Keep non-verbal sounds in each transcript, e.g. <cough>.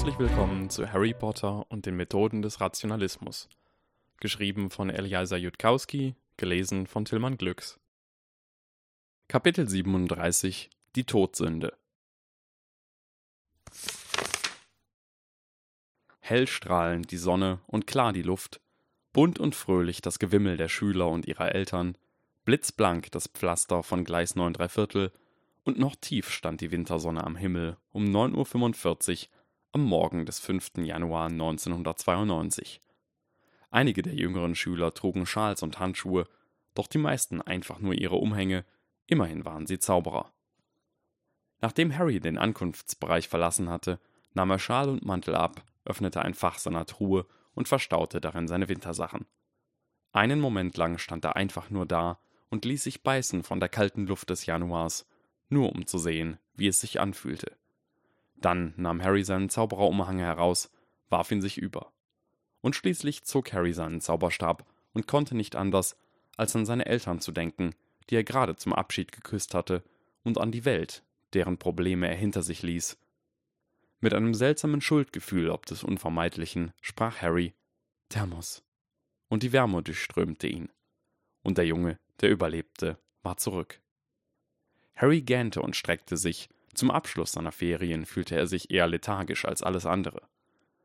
Herzlich willkommen zu Harry Potter und den Methoden des Rationalismus. Geschrieben von Eliasa Jutkowski, gelesen von Tillmann Glücks. Kapitel 37 Die Todsünde Hell strahlend die Sonne und klar die Luft, bunt und fröhlich das Gewimmel der Schüler und ihrer Eltern, blitzblank das Pflaster von Gleis 9 Viertel und noch tief stand die Wintersonne am Himmel um 9.45 Uhr am Morgen des 5. Januar 1992. Einige der jüngeren Schüler trugen Schals und Handschuhe, doch die meisten einfach nur ihre Umhänge, immerhin waren sie Zauberer. Nachdem Harry den Ankunftsbereich verlassen hatte, nahm er Schal und Mantel ab, öffnete ein Fach seiner Truhe und verstaute darin seine Wintersachen. Einen Moment lang stand er einfach nur da und ließ sich beißen von der kalten Luft des Januars, nur um zu sehen, wie es sich anfühlte. Dann nahm Harry seinen Zaubererumhang heraus, warf ihn sich über. Und schließlich zog Harry seinen Zauberstab und konnte nicht anders, als an seine Eltern zu denken, die er gerade zum Abschied geküsst hatte, und an die Welt, deren Probleme er hinter sich ließ. Mit einem seltsamen Schuldgefühl ob des Unvermeidlichen sprach Harry Thermos. Und die Wärme durchströmte ihn. Und der Junge, der überlebte, war zurück. Harry gähnte und streckte sich, zum Abschluss seiner Ferien fühlte er sich eher lethargisch als alles andere.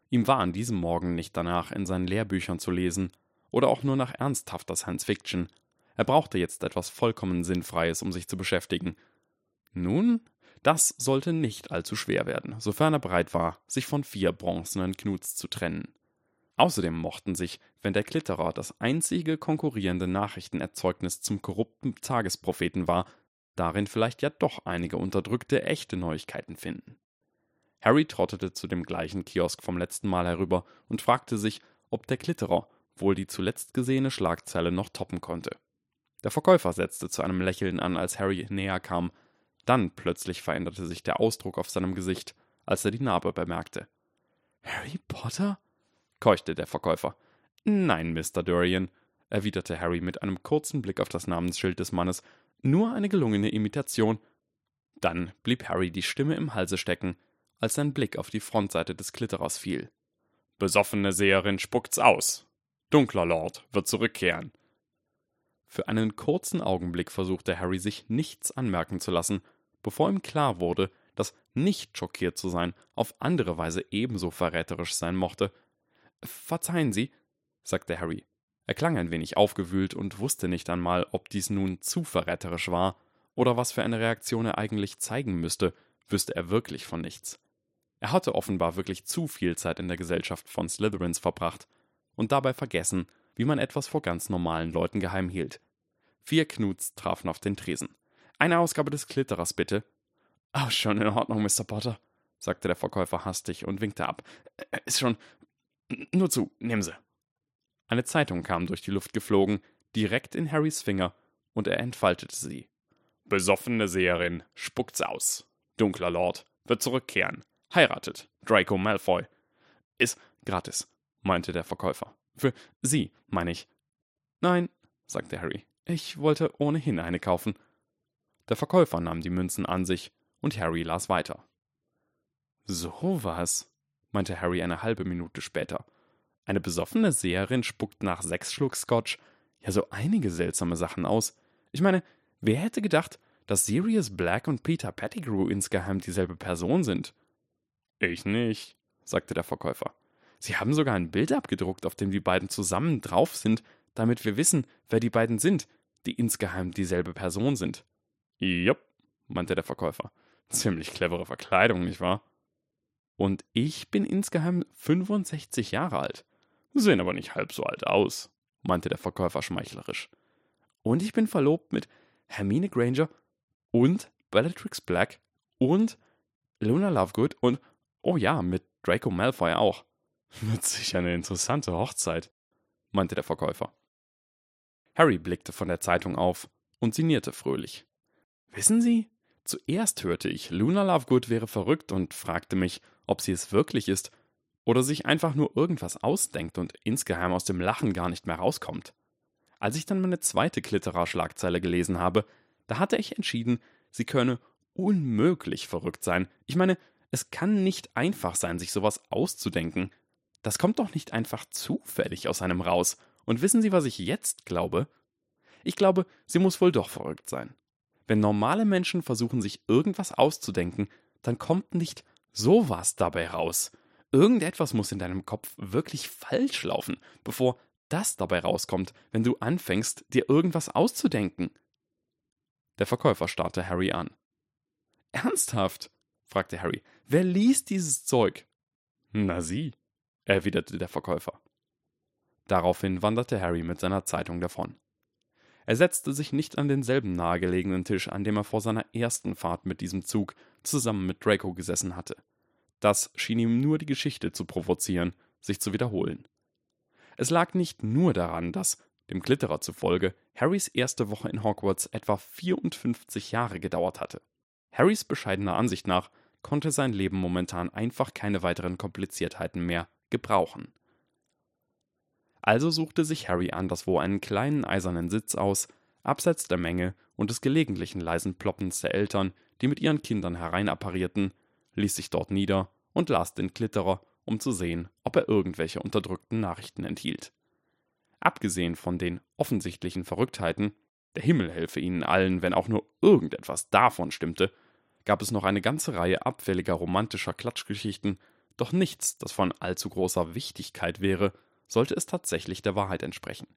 Ihm war an diesem Morgen nicht danach, in seinen Lehrbüchern zu lesen oder auch nur nach ernsthafter Science Fiction. Er brauchte jetzt etwas vollkommen Sinnfreies, um sich zu beschäftigen. Nun, das sollte nicht allzu schwer werden, sofern er bereit war, sich von vier bronzenen Knuts zu trennen. Außerdem mochten sich, wenn der Klitterer das einzige konkurrierende Nachrichtenerzeugnis zum korrupten Tagespropheten war, darin vielleicht ja doch einige unterdrückte echte Neuigkeiten finden. Harry trottete zu dem gleichen Kiosk vom letzten Mal herüber und fragte sich, ob der Klitterer wohl die zuletzt gesehene Schlagzeile noch toppen konnte. Der Verkäufer setzte zu einem Lächeln an, als Harry näher kam. Dann plötzlich veränderte sich der Ausdruck auf seinem Gesicht, als er die Narbe bemerkte. Harry Potter? keuchte der Verkäufer. Nein, Mr. Dorian, erwiderte Harry mit einem kurzen Blick auf das Namensschild des Mannes nur eine gelungene Imitation. Dann blieb Harry die Stimme im Halse stecken, als sein Blick auf die Frontseite des Klitterers fiel. Besoffene Seherin spuckt's aus. Dunkler Lord wird zurückkehren. Für einen kurzen Augenblick versuchte Harry sich nichts anmerken zu lassen, bevor ihm klar wurde, dass nicht schockiert zu sein auf andere Weise ebenso verräterisch sein mochte. Verzeihen Sie, sagte Harry, er klang ein wenig aufgewühlt und wusste nicht einmal, ob dies nun zu verräterisch war oder was für eine Reaktion er eigentlich zeigen müsste, wüsste er wirklich von nichts. Er hatte offenbar wirklich zu viel Zeit in der Gesellschaft von Slytherins verbracht und dabei vergessen, wie man etwas vor ganz normalen Leuten geheim hielt. Vier Knuts trafen auf den Tresen. Eine Ausgabe des Klitterers, bitte. Oh, schon in Ordnung, Mr. Potter, sagte der Verkäufer hastig und winkte ab. Ist schon. Nur zu, nehmen Sie. Eine Zeitung kam durch die Luft geflogen, direkt in Harrys Finger, und er entfaltete sie. Besoffene Seherin, spuckt's aus. Dunkler Lord, wird zurückkehren. Heiratet. Draco Malfoy. Ist gratis, meinte der Verkäufer. Für Sie, meine ich. Nein, sagte Harry. Ich wollte ohnehin eine kaufen. Der Verkäufer nahm die Münzen an sich, und Harry las weiter. So was, meinte Harry eine halbe Minute später. Eine besoffene Seherin spuckt nach sechs Schluck Scotch ja so einige seltsame Sachen aus. Ich meine, wer hätte gedacht, dass Sirius Black und Peter Pettigrew insgeheim dieselbe Person sind? Ich nicht, sagte der Verkäufer. Sie haben sogar ein Bild abgedruckt, auf dem die beiden zusammen drauf sind, damit wir wissen, wer die beiden sind, die insgeheim dieselbe Person sind. Jupp, meinte der Verkäufer. Ziemlich clevere Verkleidung, nicht wahr? Und ich bin insgeheim 65 Jahre alt. Sehen aber nicht halb so alt aus, meinte der Verkäufer schmeichlerisch. Und ich bin verlobt mit Hermine Granger und Bellatrix Black und Luna Lovegood und, oh ja, mit Draco Malfoy auch. <laughs> Wird sicher eine interessante Hochzeit, meinte der Verkäufer. Harry blickte von der Zeitung auf und sinnierte fröhlich. Wissen Sie, zuerst hörte ich, Luna Lovegood wäre verrückt und fragte mich, ob sie es wirklich ist oder sich einfach nur irgendwas ausdenkt und insgeheim aus dem Lachen gar nicht mehr rauskommt. Als ich dann meine zweite Klitterer-Schlagzeile gelesen habe, da hatte ich entschieden, sie könne unmöglich verrückt sein. Ich meine, Es kann nicht einfach sein, sich sowas auszudenken. Das kommt doch nicht einfach zufällig aus einem raus. Und wissen Sie, was ich jetzt glaube? Ich glaube, sie muss wohl doch verrückt sein. Wenn normale Menschen versuchen, sich irgendwas auszudenken, dann kommt nicht sowas dabei raus. Irgendetwas muss in deinem Kopf wirklich falsch laufen, bevor das dabei rauskommt, wenn du anfängst, dir irgendwas auszudenken. Der Verkäufer starrte Harry an. Ernsthaft? fragte Harry. Wer liest dieses Zeug? Na sie, erwiderte der Verkäufer. Daraufhin wanderte Harry mit seiner Zeitung davon. Er setzte sich nicht an denselben nahegelegenen Tisch, an dem er vor seiner ersten Fahrt mit diesem Zug zusammen mit Draco gesessen hatte. Das schien ihm nur die Geschichte zu provozieren, sich zu wiederholen. Es lag nicht nur daran, dass, dem Klitterer zufolge, Harrys erste Woche in Hogwarts etwa 54 Jahre gedauert hatte. Harrys bescheidener Ansicht nach konnte sein Leben momentan einfach keine weiteren Kompliziertheiten mehr gebrauchen. Also suchte sich Harry anderswo einen kleinen eisernen Sitz aus, abseits der Menge und des gelegentlichen leisen Ploppens der Eltern, die mit ihren Kindern hereinapparierten, ließ sich dort nieder und las den Klitterer, um zu sehen, ob er irgendwelche unterdrückten Nachrichten enthielt. Abgesehen von den offensichtlichen Verrücktheiten, der Himmel helfe ihnen allen, wenn auch nur irgendetwas davon stimmte, gab es noch eine ganze Reihe abfälliger romantischer Klatschgeschichten, doch nichts, das von allzu großer Wichtigkeit wäre, sollte es tatsächlich der Wahrheit entsprechen.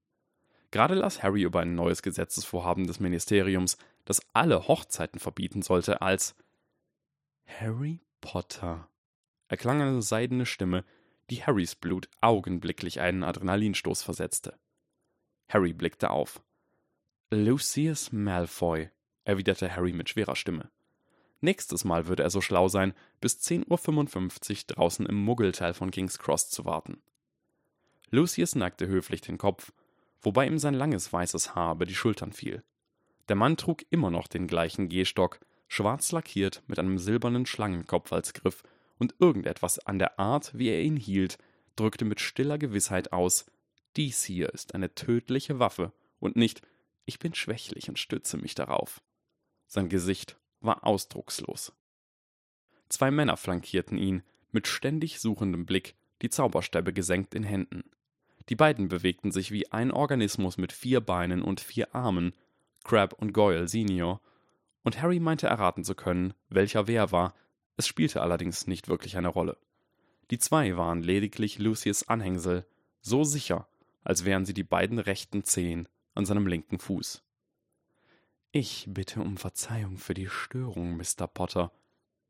Gerade las Harry über ein neues Gesetzesvorhaben des Ministeriums, das alle Hochzeiten verbieten sollte, als Harry Potter erklang eine seidene Stimme, die Harrys Blut augenblicklich einen Adrenalinstoß versetzte. Harry blickte auf. Lucius Malfoy, erwiderte Harry mit schwerer Stimme. Nächstes Mal würde er so schlau sein, bis 10.55 Uhr draußen im Muggelteil von King's Cross zu warten. Lucius neigte höflich den Kopf, wobei ihm sein langes weißes Haar über die Schultern fiel. Der Mann trug immer noch den gleichen Gehstock, schwarz lackiert mit einem silbernen Schlangenkopf als Griff und irgendetwas an der Art, wie er ihn hielt, drückte mit stiller Gewissheit aus, dies hier ist eine tödliche Waffe und nicht, ich bin schwächlich und stütze mich darauf. Sein Gesicht war ausdruckslos. Zwei Männer flankierten ihn, mit ständig suchendem Blick, die Zauberstäbe gesenkt in Händen. Die beiden bewegten sich wie ein Organismus mit vier Beinen und vier Armen, Crab und Goyle Senior, und Harry meinte erraten zu können, welcher wer war, es spielte allerdings nicht wirklich eine Rolle. Die zwei waren lediglich Lucius Anhängsel, so sicher, als wären sie die beiden rechten Zehen an seinem linken Fuß. Ich bitte um Verzeihung für die Störung, Mr. Potter,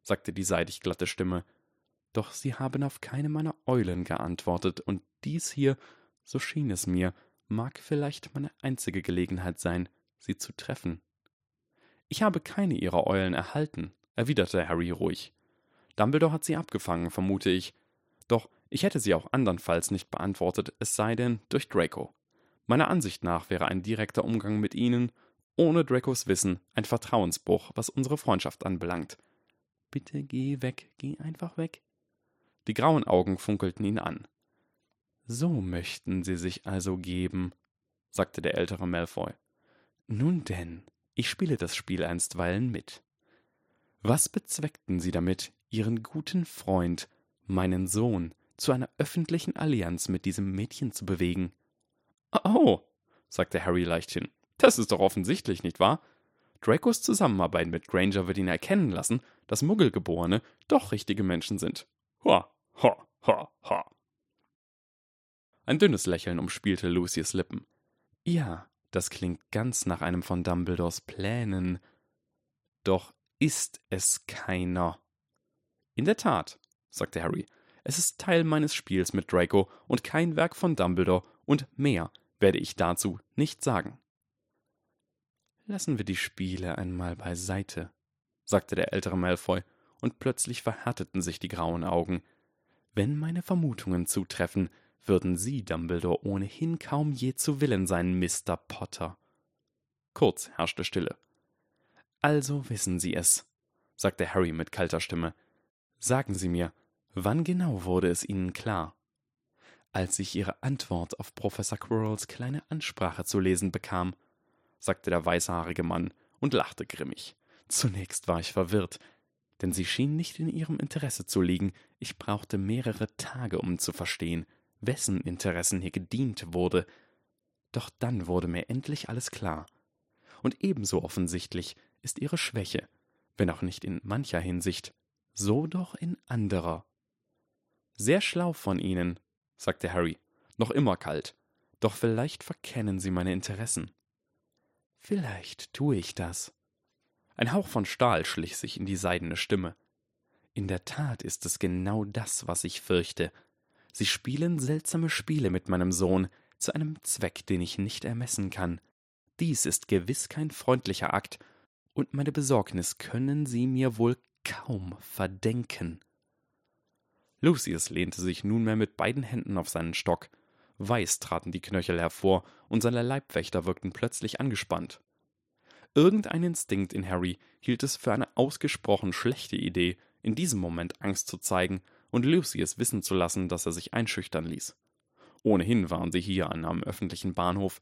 sagte die seidig glatte Stimme, doch Sie haben auf keine meiner Eulen geantwortet, und dies hier, so schien es mir, mag vielleicht meine einzige Gelegenheit sein, Sie zu treffen. Ich habe keine Ihrer Eulen erhalten, erwiderte Harry ruhig. Dumbledore hat sie abgefangen, vermute ich. Doch ich hätte sie auch andernfalls nicht beantwortet, es sei denn durch Draco. Meiner Ansicht nach wäre ein direkter Umgang mit ihnen, ohne Dracos Wissen, ein Vertrauensbruch, was unsere Freundschaft anbelangt. Bitte geh weg, geh einfach weg. Die grauen Augen funkelten ihn an. So möchten Sie sich also geben, sagte der ältere Malfoy. Nun denn, ich spiele das Spiel einstweilen mit. Was bezweckten Sie damit, Ihren guten Freund, meinen Sohn, zu einer öffentlichen Allianz mit diesem Mädchen zu bewegen. Oh, sagte Harry leichthin. Das ist doch offensichtlich, nicht wahr? Dracos Zusammenarbeit mit Granger wird ihn erkennen lassen, dass Muggelgeborene doch richtige Menschen sind. Ha, ha, ha, ha. Ein dünnes Lächeln umspielte Lucius Lippen. Ja, das klingt ganz nach einem von Dumbledores Plänen. Doch ist es keiner. In der Tat, sagte Harry, es ist Teil meines Spiels mit Draco und kein Werk von Dumbledore, und mehr werde ich dazu nicht sagen. Lassen wir die Spiele einmal beiseite, sagte der ältere Malfoy, und plötzlich verhärteten sich die grauen Augen. Wenn meine Vermutungen zutreffen, würden Sie, Dumbledore, ohnehin kaum je zu Willen sein, Mr. Potter. Kurz herrschte Stille. Also wissen Sie es, sagte Harry mit kalter Stimme. Sagen Sie mir, wann genau wurde es Ihnen klar? Als ich Ihre Antwort auf Professor Quirrells kleine Ansprache zu lesen bekam, sagte der weißhaarige Mann und lachte grimmig. Zunächst war ich verwirrt, denn sie schien nicht in ihrem Interesse zu liegen. Ich brauchte mehrere Tage, um zu verstehen, wessen Interessen hier gedient wurde. Doch dann wurde mir endlich alles klar. Und ebenso offensichtlich ist ihre Schwäche, wenn auch nicht in mancher Hinsicht, so doch in anderer. Sehr schlau von Ihnen, sagte Harry, noch immer kalt, doch vielleicht verkennen Sie meine Interessen. Vielleicht tue ich das. Ein Hauch von Stahl schlich sich in die seidene Stimme. In der Tat ist es genau das, was ich fürchte. Sie spielen seltsame Spiele mit meinem Sohn, zu einem Zweck, den ich nicht ermessen kann. Dies ist gewiss kein freundlicher Akt, und meine Besorgnis können Sie mir wohl kaum verdenken. Lucius lehnte sich nunmehr mit beiden Händen auf seinen Stock. Weiß traten die Knöchel hervor, und seine Leibwächter wirkten plötzlich angespannt. Irgendein Instinkt in Harry hielt es für eine ausgesprochen schlechte Idee, in diesem Moment Angst zu zeigen und Lucius wissen zu lassen, dass er sich einschüchtern ließ. Ohnehin waren sie hier an einem öffentlichen Bahnhof.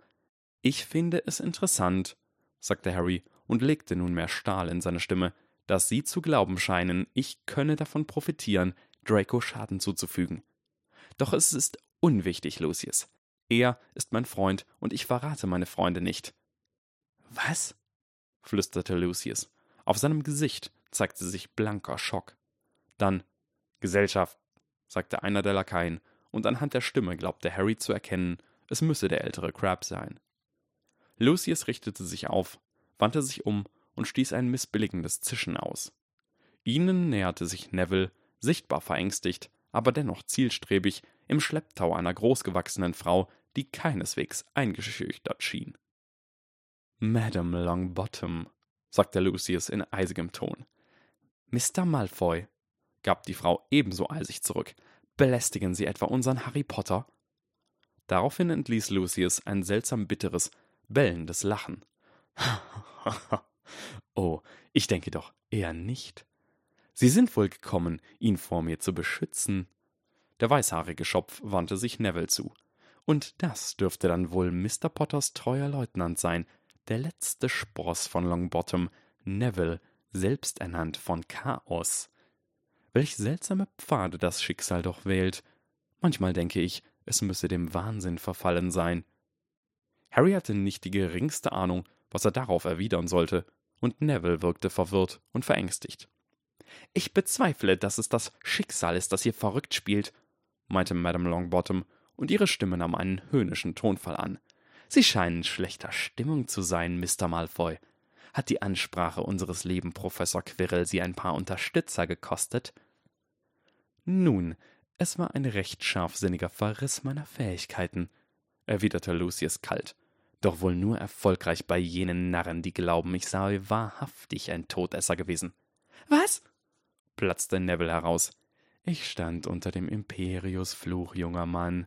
Ich finde es interessant, sagte Harry und legte nunmehr Stahl in seine Stimme, dass Sie zu glauben scheinen, ich könne davon profitieren, Draco Schaden zuzufügen. Doch es ist unwichtig, Lucius. Er ist mein Freund und ich verrate meine Freunde nicht. Was? flüsterte Lucius. Auf seinem Gesicht zeigte sich blanker Schock. Dann Gesellschaft, sagte einer der Lakaien, und anhand der Stimme glaubte Harry zu erkennen, es müsse der ältere Crab sein. Lucius richtete sich auf, wandte sich um und stieß ein missbilligendes Zischen aus. Ihnen näherte sich Neville, sichtbar verängstigt, aber dennoch zielstrebig, im Schlepptau einer großgewachsenen Frau, die keineswegs eingeschüchtert schien. Madame Longbottom, sagte Lucius in eisigem Ton. Mr. Malfoy, gab die Frau ebenso eisig zurück, belästigen Sie etwa unseren Harry Potter? Daraufhin entließ Lucius ein seltsam bitteres, bellendes Lachen. <laughs> oh, ich denke doch eher nicht. Sie sind wohl gekommen, ihn vor mir zu beschützen. Der weißhaarige Schopf wandte sich Neville zu. Und das dürfte dann wohl Mr. Potters treuer Leutnant sein, der letzte Spross von Longbottom, Neville, selbst ernannt von Chaos. Welch seltsame Pfade das Schicksal doch wählt. Manchmal denke ich, es müsse dem Wahnsinn verfallen sein. Harry hatte nicht die geringste Ahnung, was er darauf erwidern sollte, und Neville wirkte verwirrt und verängstigt. Ich bezweifle, dass es das Schicksal ist, das hier verrückt spielt, meinte Madame Longbottom, und ihre Stimme nahm einen höhnischen Tonfall an. Sie scheinen schlechter Stimmung zu sein, Mr. Malfoy. Hat die Ansprache unseres lieben Professor Quirrell Sie ein paar Unterstützer gekostet? Nun, es war ein recht scharfsinniger Verriss meiner Fähigkeiten, erwiderte Lucius kalt. Doch wohl nur erfolgreich bei jenen Narren, die glauben, ich sei wahrhaftig ein Todesser gewesen. Was? platzte Neville heraus. Ich stand unter dem Imperius-Fluch, junger Mann,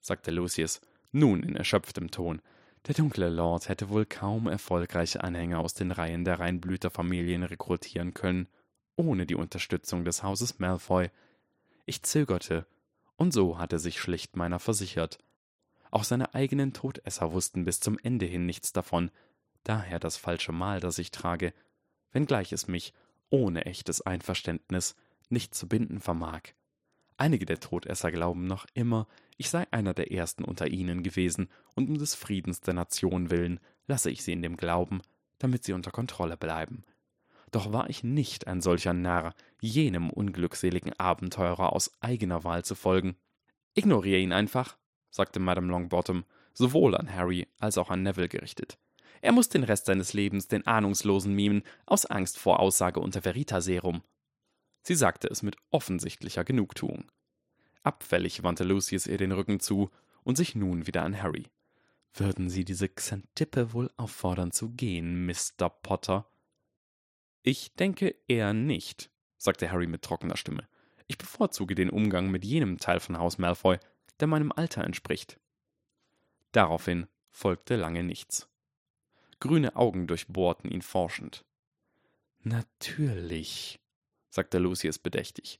sagte Lucius nun in erschöpftem Ton. Der dunkle Lord hätte wohl kaum erfolgreiche Anhänger aus den Reihen der Reinblüterfamilien rekrutieren können, ohne die Unterstützung des Hauses Malfoy. Ich zögerte, und so hatte sich schlicht meiner versichert. Auch seine eigenen Todesser wussten bis zum Ende hin nichts davon, daher das falsche Mal, das ich trage, wenngleich es mich, ohne echtes Einverständnis, nicht zu binden vermag. Einige der Todesser glauben noch immer, ich sei einer der ersten unter ihnen gewesen, und um des Friedens der Nation willen lasse ich sie in dem Glauben, damit sie unter Kontrolle bleiben. Doch war ich nicht ein solcher Narr, jenem unglückseligen Abenteurer aus eigener Wahl zu folgen. Ignoriere ihn einfach, sagte Madame Longbottom, sowohl an Harry als auch an Neville gerichtet. Er muss den Rest seines Lebens den Ahnungslosen mimen, aus Angst vor Aussage unter Veritaserum. Sie sagte es mit offensichtlicher Genugtuung. Abfällig wandte Lucius ihr den Rücken zu und sich nun wieder an Harry. Würden Sie diese Xantippe wohl auffordern zu gehen, Mr. Potter? Ich denke eher nicht, sagte Harry mit trockener Stimme. Ich bevorzuge den Umgang mit jenem Teil von Haus Malfoy, der meinem Alter entspricht. Daraufhin folgte lange nichts. Grüne Augen durchbohrten ihn forschend. Natürlich, sagte Lucius bedächtig.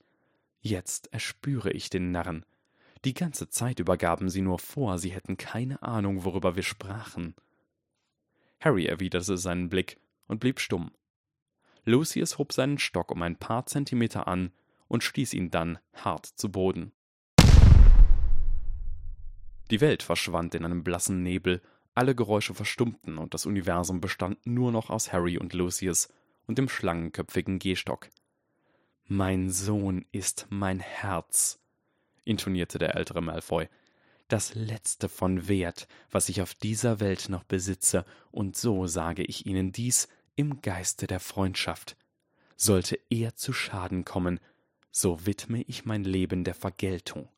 Jetzt erspüre ich den Narren. Die ganze Zeit über gaben sie nur vor, sie hätten keine Ahnung, worüber wir sprachen. Harry erwiderte seinen Blick und blieb stumm. Lucius hob seinen Stock um ein paar Zentimeter an und stieß ihn dann hart zu Boden. Die Welt verschwand in einem blassen Nebel, alle Geräusche verstummten und das Universum bestand nur noch aus Harry und Lucius und dem schlangenköpfigen Gehstock. Mein Sohn ist mein Herz, intonierte der ältere Malfoy. Das letzte von Wert, was ich auf dieser Welt noch besitze, und so sage ich Ihnen dies im Geiste der Freundschaft. Sollte er zu Schaden kommen, so widme ich mein Leben der Vergeltung.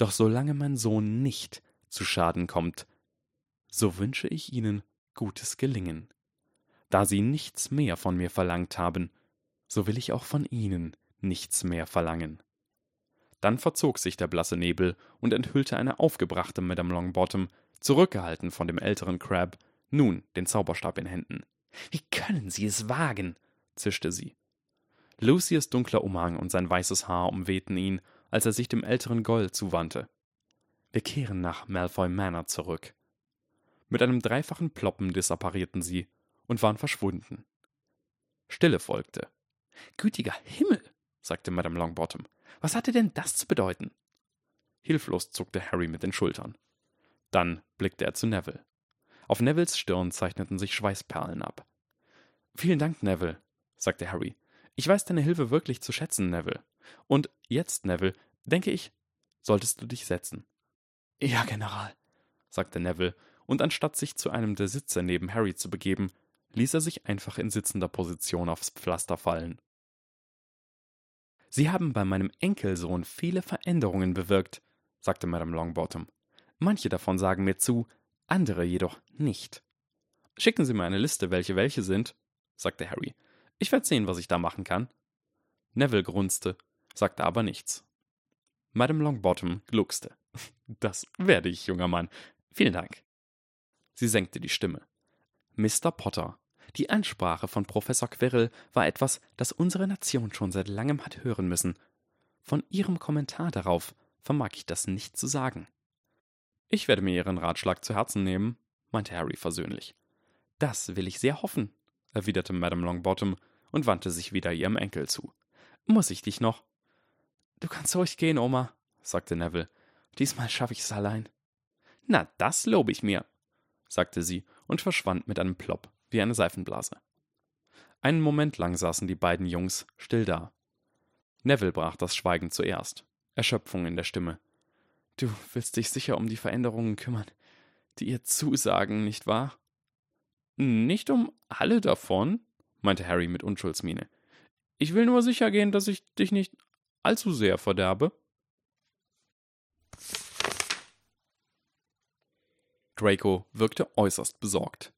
Doch solange mein Sohn nicht zu Schaden kommt, so wünsche ich Ihnen gutes Gelingen. Da Sie nichts mehr von mir verlangt haben, so will ich auch von Ihnen nichts mehr verlangen. Dann verzog sich der blasse Nebel und enthüllte eine aufgebrachte Madame Longbottom, zurückgehalten von dem älteren Crab, nun den Zauberstab in Händen. Wie können Sie es wagen? zischte sie. Lucius dunkler Umhang und sein weißes Haar umwehten ihn, als er sich dem älteren Goll zuwandte. Wir kehren nach Malfoy Manor zurück. Mit einem dreifachen Ploppen disapparierten sie und waren verschwunden. Stille folgte. Gütiger Himmel, sagte Madame Longbottom. Was hatte denn das zu bedeuten? Hilflos zuckte Harry mit den Schultern. Dann blickte er zu Neville. Auf Nevilles Stirn zeichneten sich Schweißperlen ab. Vielen Dank, Neville, sagte Harry. Ich weiß deine Hilfe wirklich zu schätzen, Neville. Und jetzt, Neville, denke ich, solltest du dich setzen. Ja, General, sagte Neville, und anstatt sich zu einem der Sitze neben Harry zu begeben, ließ er sich einfach in sitzender Position aufs Pflaster fallen. Sie haben bei meinem Enkelsohn viele Veränderungen bewirkt, sagte Madame Longbottom. Manche davon sagen mir zu, andere jedoch nicht. Schicken Sie mir eine Liste, welche welche sind, sagte Harry. Ich werde sehen, was ich da machen kann. Neville grunzte, sagte aber nichts. Madame Longbottom gluckste. <laughs> Das werde ich, junger Mann. Vielen Dank. Sie senkte die Stimme. Mr. Potter, die Ansprache von Professor Quirrell war etwas, das unsere Nation schon seit langem hat hören müssen. Von Ihrem Kommentar darauf vermag ich das nicht zu sagen. Ich werde mir Ihren Ratschlag zu Herzen nehmen, meinte Harry versöhnlich. Das will ich sehr hoffen, erwiderte Madame Longbottom und wandte sich wieder ihrem Enkel zu. Muss ich dich noch? Du kannst ruhig gehen, Oma, sagte Neville. Diesmal schaffe ich es allein. Na, das lobe ich mir, sagte sie und verschwand mit einem Plopp wie eine Seifenblase. Einen Moment lang saßen die beiden Jungs still da. Neville brach das Schweigen zuerst. Erschöpfung in der Stimme. Du willst dich sicher um die Veränderungen kümmern, die ihr zusagen, nicht wahr? Nicht um alle davon, meinte Harry mit Unschuldsmiene. Ich will nur sicher gehen, dass ich dich nicht allzu sehr verderbe. Draco wirkte äußerst besorgt.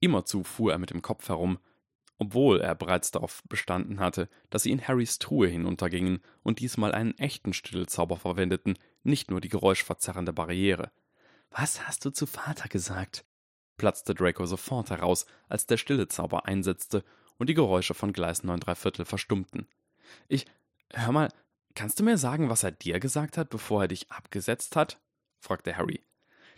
Immerzu fuhr er mit dem Kopf herum, obwohl er bereits darauf bestanden hatte, dass sie in Harrys Truhe hinuntergingen und diesmal einen echten Stillzauber verwendeten, nicht nur die geräuschverzerrende Barriere. Was hast du zu Vater gesagt? platzte Draco sofort heraus, als der Stillezauber einsetzte und die Geräusche von Gleis 9 Viertel verstummten. Ich. Hör mal, kannst du mir sagen, was er dir gesagt hat, bevor er dich abgesetzt hat? fragte Harry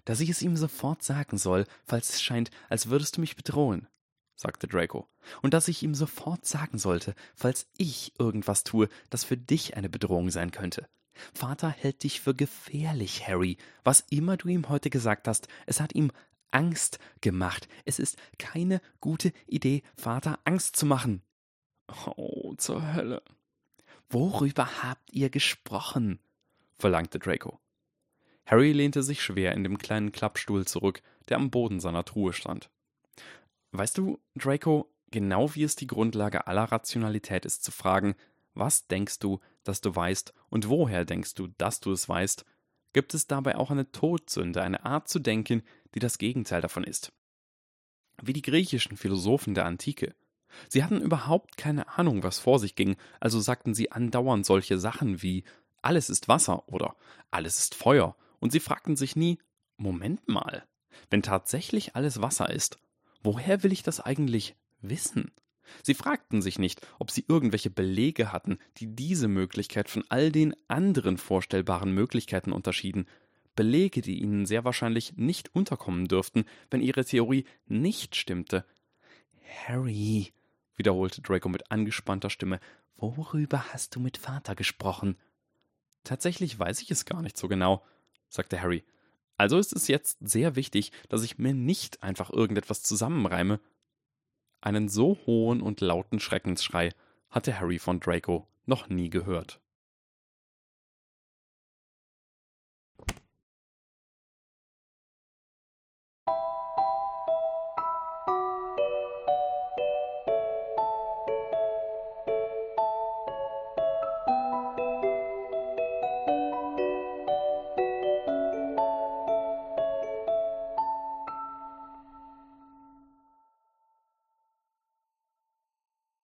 dass ich es ihm sofort sagen soll, falls es scheint, als würdest du mich bedrohen, sagte Draco, und dass ich ihm sofort sagen sollte, falls ich irgendwas tue, das für dich eine Bedrohung sein könnte. Vater hält dich für gefährlich, Harry. Was immer du ihm heute gesagt hast, es hat ihm Angst gemacht. Es ist keine gute Idee, Vater Angst zu machen. Oh, zur Hölle. Worüber habt ihr gesprochen? verlangte Draco. Harry lehnte sich schwer in dem kleinen Klappstuhl zurück, der am Boden seiner Truhe stand. Weißt du, Draco, genau wie es die Grundlage aller Rationalität ist zu fragen, was denkst du, dass du weißt und woher denkst du, dass du es weißt, gibt es dabei auch eine Todsünde, eine Art zu denken, die das Gegenteil davon ist. Wie die griechischen Philosophen der Antike. Sie hatten überhaupt keine Ahnung, was vor sich ging, also sagten sie andauernd solche Sachen wie alles ist Wasser oder alles ist Feuer und sie fragten sich nie, Moment mal, wenn tatsächlich alles Wasser ist, woher will ich das eigentlich wissen? Sie fragten sich nicht, ob sie irgendwelche Belege hatten, die diese Möglichkeit von all den anderen vorstellbaren Möglichkeiten unterschieden, Belege, die ihnen sehr wahrscheinlich nicht unterkommen dürften, wenn ihre Theorie nicht stimmte. Harry, wiederholte Draco mit angespannter Stimme. Worüber hast du mit Vater gesprochen? Tatsächlich weiß ich es gar nicht so genau, sagte Harry. Also ist es jetzt sehr wichtig, dass ich mir nicht einfach irgendetwas zusammenreime. Einen so hohen und lauten Schreckensschrei hatte Harry von Draco noch nie gehört.